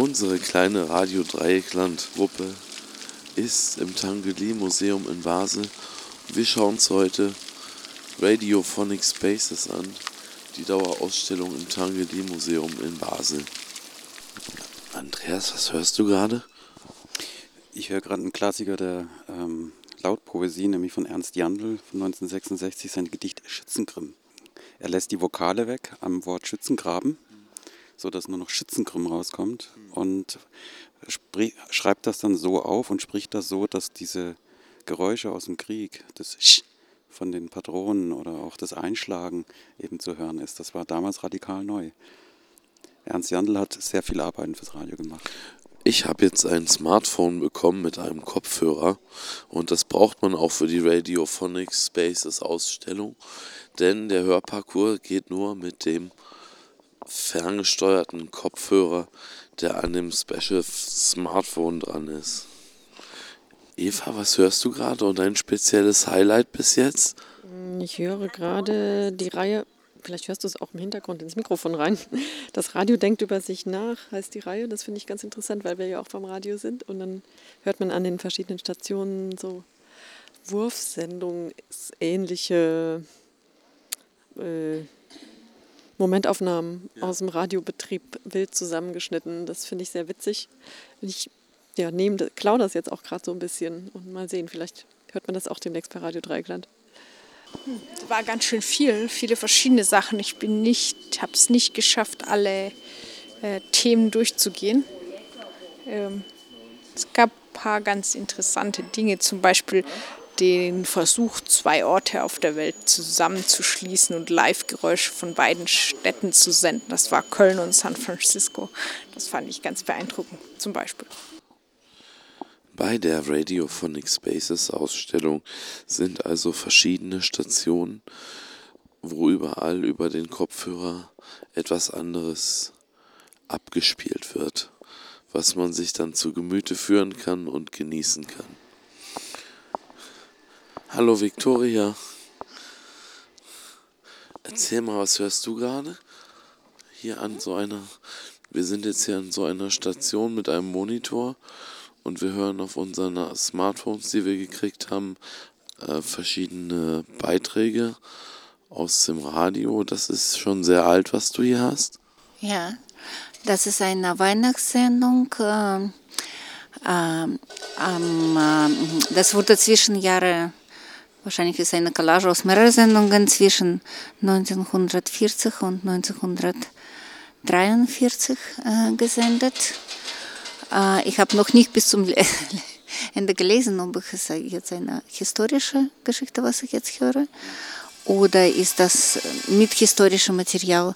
Unsere kleine Radio Dreieckland-Gruppe ist im Tangeli Museum in Basel. Wir schauen uns heute Radiophonic Spaces an, die Dauerausstellung im Tangeli Museum in Basel. Andreas, was hörst du gerade? Ich höre gerade einen Klassiker der ähm, Lautpoesie, nämlich von Ernst Jandl von 1966, sein Gedicht Schützengrimm. Er lässt die Vokale weg am Wort Schützengraben so dass nur noch Schützengrimm rauskommt und schreibt das dann so auf und spricht das so, dass diese Geräusche aus dem Krieg, das Sch von den Patronen oder auch das Einschlagen eben zu hören ist. Das war damals radikal neu. Ernst Jandl hat sehr viel Arbeiten fürs Radio gemacht. Ich habe jetzt ein Smartphone bekommen mit einem Kopfhörer und das braucht man auch für die Radiophonic Spaces Ausstellung, denn der Hörparcours geht nur mit dem ferngesteuerten Kopfhörer, der an dem Special Smartphone dran ist. Eva, was hörst du gerade und dein spezielles Highlight bis jetzt? Ich höre gerade die Reihe, vielleicht hörst du es auch im Hintergrund ins Mikrofon rein. Das Radio denkt über sich nach, heißt die Reihe. Das finde ich ganz interessant, weil wir ja auch vom Radio sind. Und dann hört man an den verschiedenen Stationen so Wurfsendungen, ähnliche äh, Momentaufnahmen ja. aus dem Radiobetrieb wild zusammengeschnitten. Das finde ich sehr witzig. Ich ja, nehme, klaue das jetzt auch gerade so ein bisschen und mal sehen, vielleicht hört man das auch demnächst bei Radio Dreigland. War ganz schön viel, viele verschiedene Sachen. Ich bin nicht, habe es nicht geschafft, alle äh, Themen durchzugehen. Ähm, es gab ein paar ganz interessante Dinge, zum Beispiel den Versuch, zwei Orte auf der Welt zusammenzuschließen und Live-Geräusche von beiden Städten zu senden. Das war Köln und San Francisco. Das fand ich ganz beeindruckend, zum Beispiel. Bei der Radiophonic Spaces Ausstellung sind also verschiedene Stationen, wo überall über den Kopfhörer etwas anderes abgespielt wird, was man sich dann zu Gemüte führen kann und genießen kann. Hallo Victoria. Erzähl mal, was hörst du gerade? Hier an so einer. Wir sind jetzt hier an so einer Station mit einem Monitor und wir hören auf unseren Smartphones, die wir gekriegt haben, äh, verschiedene Beiträge aus dem Radio. Das ist schon sehr alt, was du hier hast. Ja, das ist eine Weihnachtssendung. Äh, äh, das wurde zwischen Jahre Wahrscheinlich ist eine Collage aus mehreren Sendungen zwischen 1940 und 1943 äh, gesendet. Äh, ich habe noch nicht bis zum Ende gelesen, ob es jetzt eine historische Geschichte, was ich jetzt höre, oder ist das mit historischem Material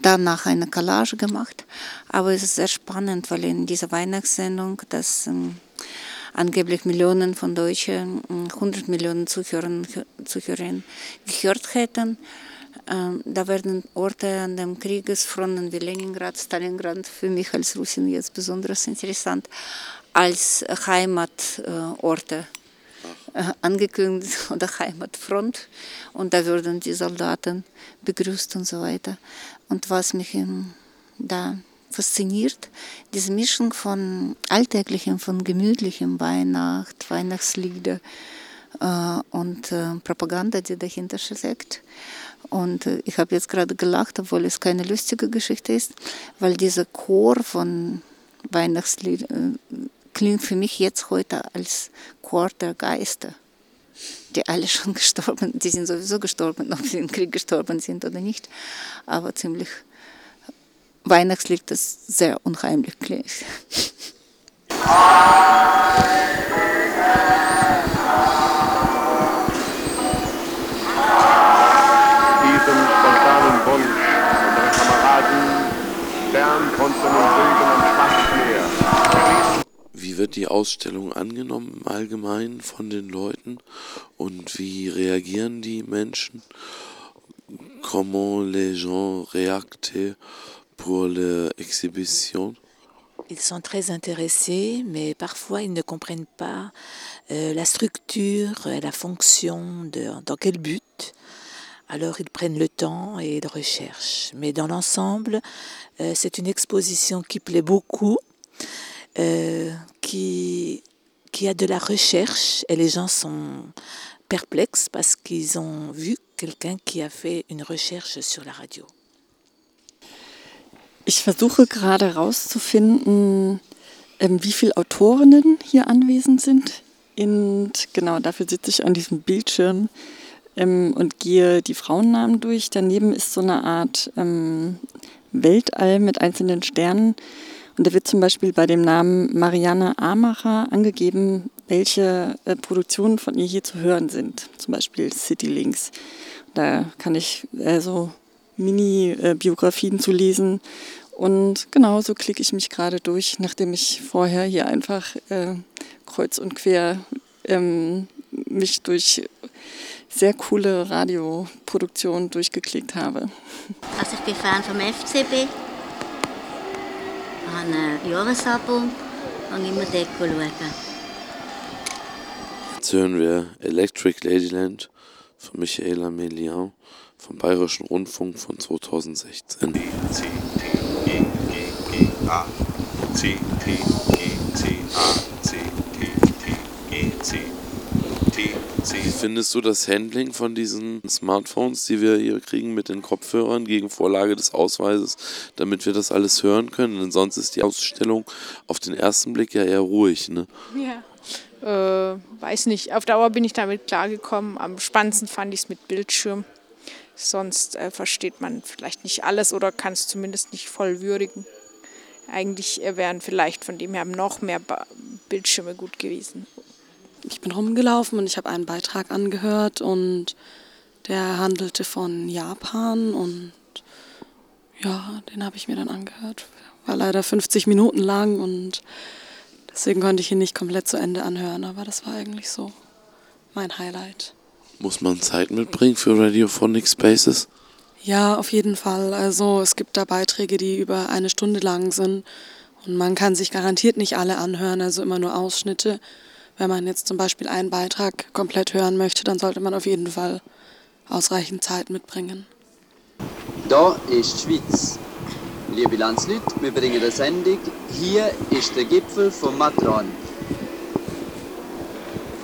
danach eine Collage gemacht. Aber es ist sehr spannend, weil in dieser Weihnachtssendung das ähm, angeblich Millionen von Deutschen, 100 Millionen Zuhörern, Zuhörerinnen gehört hätten. Ähm, da werden Orte an den Kriegesfronten wie Leningrad, Stalingrad für mich als Russin jetzt besonders interessant als Heimatorte äh, angekündigt oder Heimatfront und da würden die Soldaten begrüßt und so weiter. Und was mich da fasziniert, diese Mischung von alltäglichem, von gemütlichem Weihnacht, Weihnachtslieder äh, und äh, Propaganda, die dahinter steckt. Und äh, ich habe jetzt gerade gelacht, obwohl es keine lustige Geschichte ist, weil dieser Chor von Weihnachtsliedern äh, klingt für mich jetzt heute als Chor der Geister die alle schon gestorben, die sind sowieso gestorben, ob sie im Krieg gestorben sind oder nicht, aber ziemlich Weihnachtslied, das sehr unheimlich klingt. Diesen spontanen Wunsch unserer Kameraden Bern konnte nun Regen am Schwarzmeer. Wie wird die Ausstellung angenommen im Allgemeinen von den Leuten und wie reagieren die Menschen? Comment les gens réactent pour l'exhibition Ils sont très intéressés, mais parfois ils ne comprennent pas euh, la structure, la fonction, de, dans quel but. Alors ils prennent le temps et ils recherchent. Mais dans l'ensemble, euh, c'est une exposition qui plaît beaucoup euh, qui, qui a de la recherche et les gens sont perplexes parce qu'ils ont vu quelqu'un qui a fait une recherche sur la radio. Ich versuche gerade herauszufinden, ähm, wie viele Autorinnen hier anwesend sind. Und genau dafür sitze ich an diesem Bildschirm ähm, und gehe die Frauennamen durch. Daneben ist so eine Art ähm, Weltall mit einzelnen Sternen. Und da wird zum Beispiel bei dem Namen Marianne Amacher angegeben, welche äh, Produktionen von ihr hier zu hören sind. Zum Beispiel Citylinks. Da kann ich äh, so Mini-Biografien zu lesen. Und genau so klicke ich mich gerade durch, nachdem ich vorher hier einfach äh, kreuz und quer ähm, mich durch sehr coole Radioproduktionen durchgeklickt habe. Also ich bin Fan vom FCB, habe ein Jahresabo und immer dort schauen. Jetzt hören wir Electric Ladyland von Michaela Melian vom Bayerischen Rundfunk von 2016. C, T, G, G, G, A. C, T, G, C, A. C, T, T, G, C. T, C. Wie findest du das Handling von diesen Smartphones, die wir hier kriegen mit den Kopfhörern gegen Vorlage des Ausweises, damit wir das alles hören können? Denn sonst ist die Ausstellung auf den ersten Blick ja eher ruhig, ne? Ja. Äh, weiß nicht, auf Dauer bin ich damit klargekommen. Am spannendsten fand ich es mit Bildschirm. Sonst äh, versteht man vielleicht nicht alles oder kann es zumindest nicht voll würdigen. Eigentlich äh, wären vielleicht von dem her noch mehr ba Bildschirme gut gewesen. Ich bin rumgelaufen und ich habe einen Beitrag angehört und der handelte von Japan und ja, den habe ich mir dann angehört. War leider 50 Minuten lang und deswegen konnte ich ihn nicht komplett zu Ende anhören, aber das war eigentlich so mein Highlight. Muss man Zeit mitbringen für Radiophonic Spaces? Ja, auf jeden Fall. Also es gibt da Beiträge, die über eine Stunde lang sind und man kann sich garantiert nicht alle anhören, also immer nur Ausschnitte. Wenn man jetzt zum Beispiel einen Beitrag komplett hören möchte, dann sollte man auf jeden Fall ausreichend Zeit mitbringen. Da ist die Schweiz. Liebe Landsleute, wir bringen eine Sendung. Hier ist der Gipfel von Matran.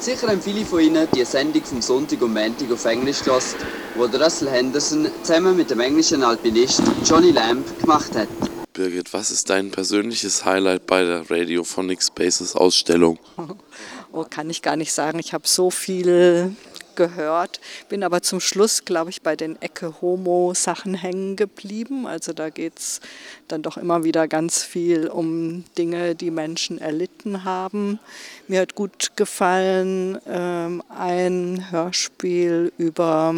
Sicher haben viele von Ihnen die Sendung vom Sonntag und Montag auf Englisch gehört, wo der Russell Henderson zusammen mit dem englischen Alpinist Johnny Lamb gemacht hat. Birgit, was ist dein persönliches Highlight bei der Radiophonic Spaces Ausstellung? Oh, kann ich gar nicht sagen. Ich habe so viel gehört, bin aber zum Schluss, glaube ich, bei den Ecke Homo-Sachen hängen geblieben. Also da geht es dann doch immer wieder ganz viel um Dinge, die Menschen erlitten haben. Mir hat gut gefallen ähm, ein Hörspiel über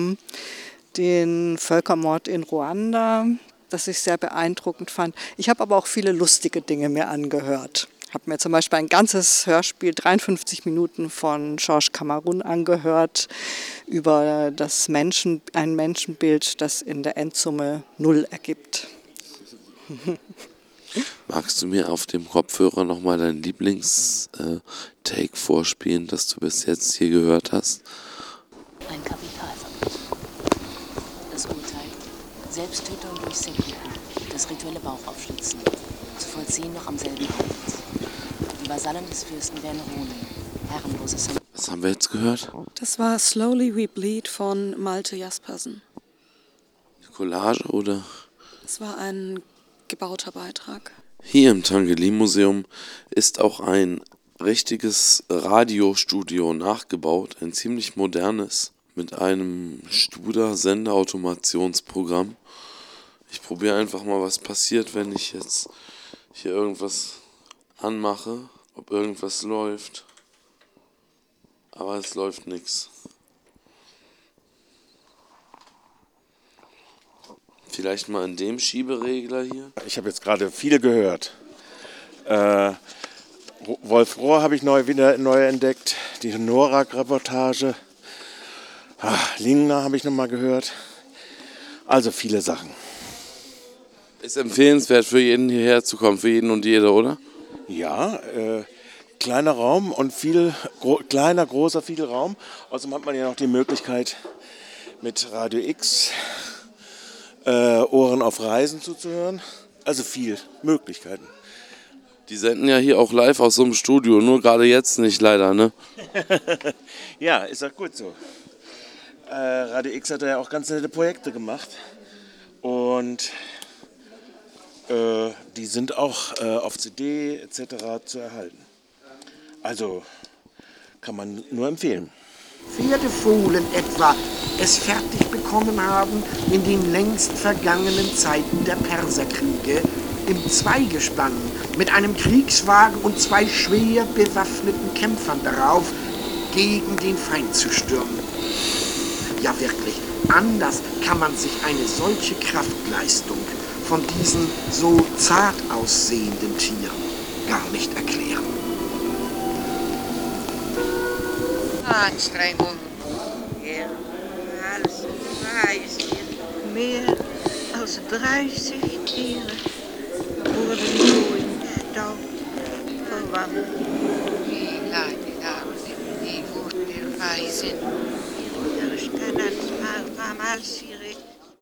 den Völkermord in Ruanda, das ich sehr beeindruckend fand. Ich habe aber auch viele lustige Dinge mir angehört habe mir zum Beispiel ein ganzes Hörspiel, 53 Minuten von Georges Cameron angehört, über das Menschen, ein Menschenbild, das in der Endsumme Null ergibt. Magst du mir auf dem Kopfhörer nochmal dein Lieblings-Take äh, vorspielen, das du bis jetzt hier gehört hast? Ein Kapitalverbrechen. Das Urteil. Selbsttötung durch Seppuku. Das rituelle Bauchaufschlitzen. Zu vollziehen noch am selben Abend. Die Vasallen des Fürsten werden ruhen. Herrenloses Was haben wir jetzt gehört? Das war Slowly We Bleed von Malte Jaspersen. Collage oder? Das war ein gebauter Beitrag. Hier im Tangelin-Museum ist auch ein richtiges Radiostudio nachgebaut, ein ziemlich modernes, mit einem Studer-Sendeautomationsprogramm. Ich probiere einfach mal, was passiert, wenn ich jetzt hier irgendwas anmache, ob irgendwas läuft. Aber es läuft nichts. Vielleicht mal in dem Schieberegler hier. Ich habe jetzt gerade viele gehört. Äh, Wolf Rohr habe ich neu, wieder neu entdeckt. Die Norak-Reportage. Ah, Lingner habe ich nochmal gehört. Also viele Sachen. Ist empfehlenswert für jeden hierher zu kommen, für jeden und jede, oder? Ja, äh, kleiner Raum und viel, gro kleiner, großer, viel Raum. Außerdem hat man ja noch die Möglichkeit, mit Radio X äh, Ohren auf Reisen zuzuhören. Also viel Möglichkeiten. Die senden ja hier auch live aus so einem Studio, nur gerade jetzt nicht leider, ne? ja, ist auch gut so. Äh, Radio X hat ja auch ganz nette Projekte gemacht. Und äh, die sind auch äh, auf CD etc. zu erhalten. Also kann man nur empfehlen. Pferdefohlen etwa es fertig bekommen haben, in den längst vergangenen Zeiten der Perserkriege im Zweigespann mit einem Kriegswagen und zwei schwer bewaffneten Kämpfern darauf gegen den Feind zu stürmen. Ja wirklich, anders kann man sich eine solche Kraftleistung von diesen so zart aussehenden Tieren gar nicht erklären. Anstrengung. Ja, alles weiß ich. Mehr als 30 Tiere wurden so in Staub verwandelt. Wie kleine Damen, die wurden in Weisen. Ihre Stadt als Malsire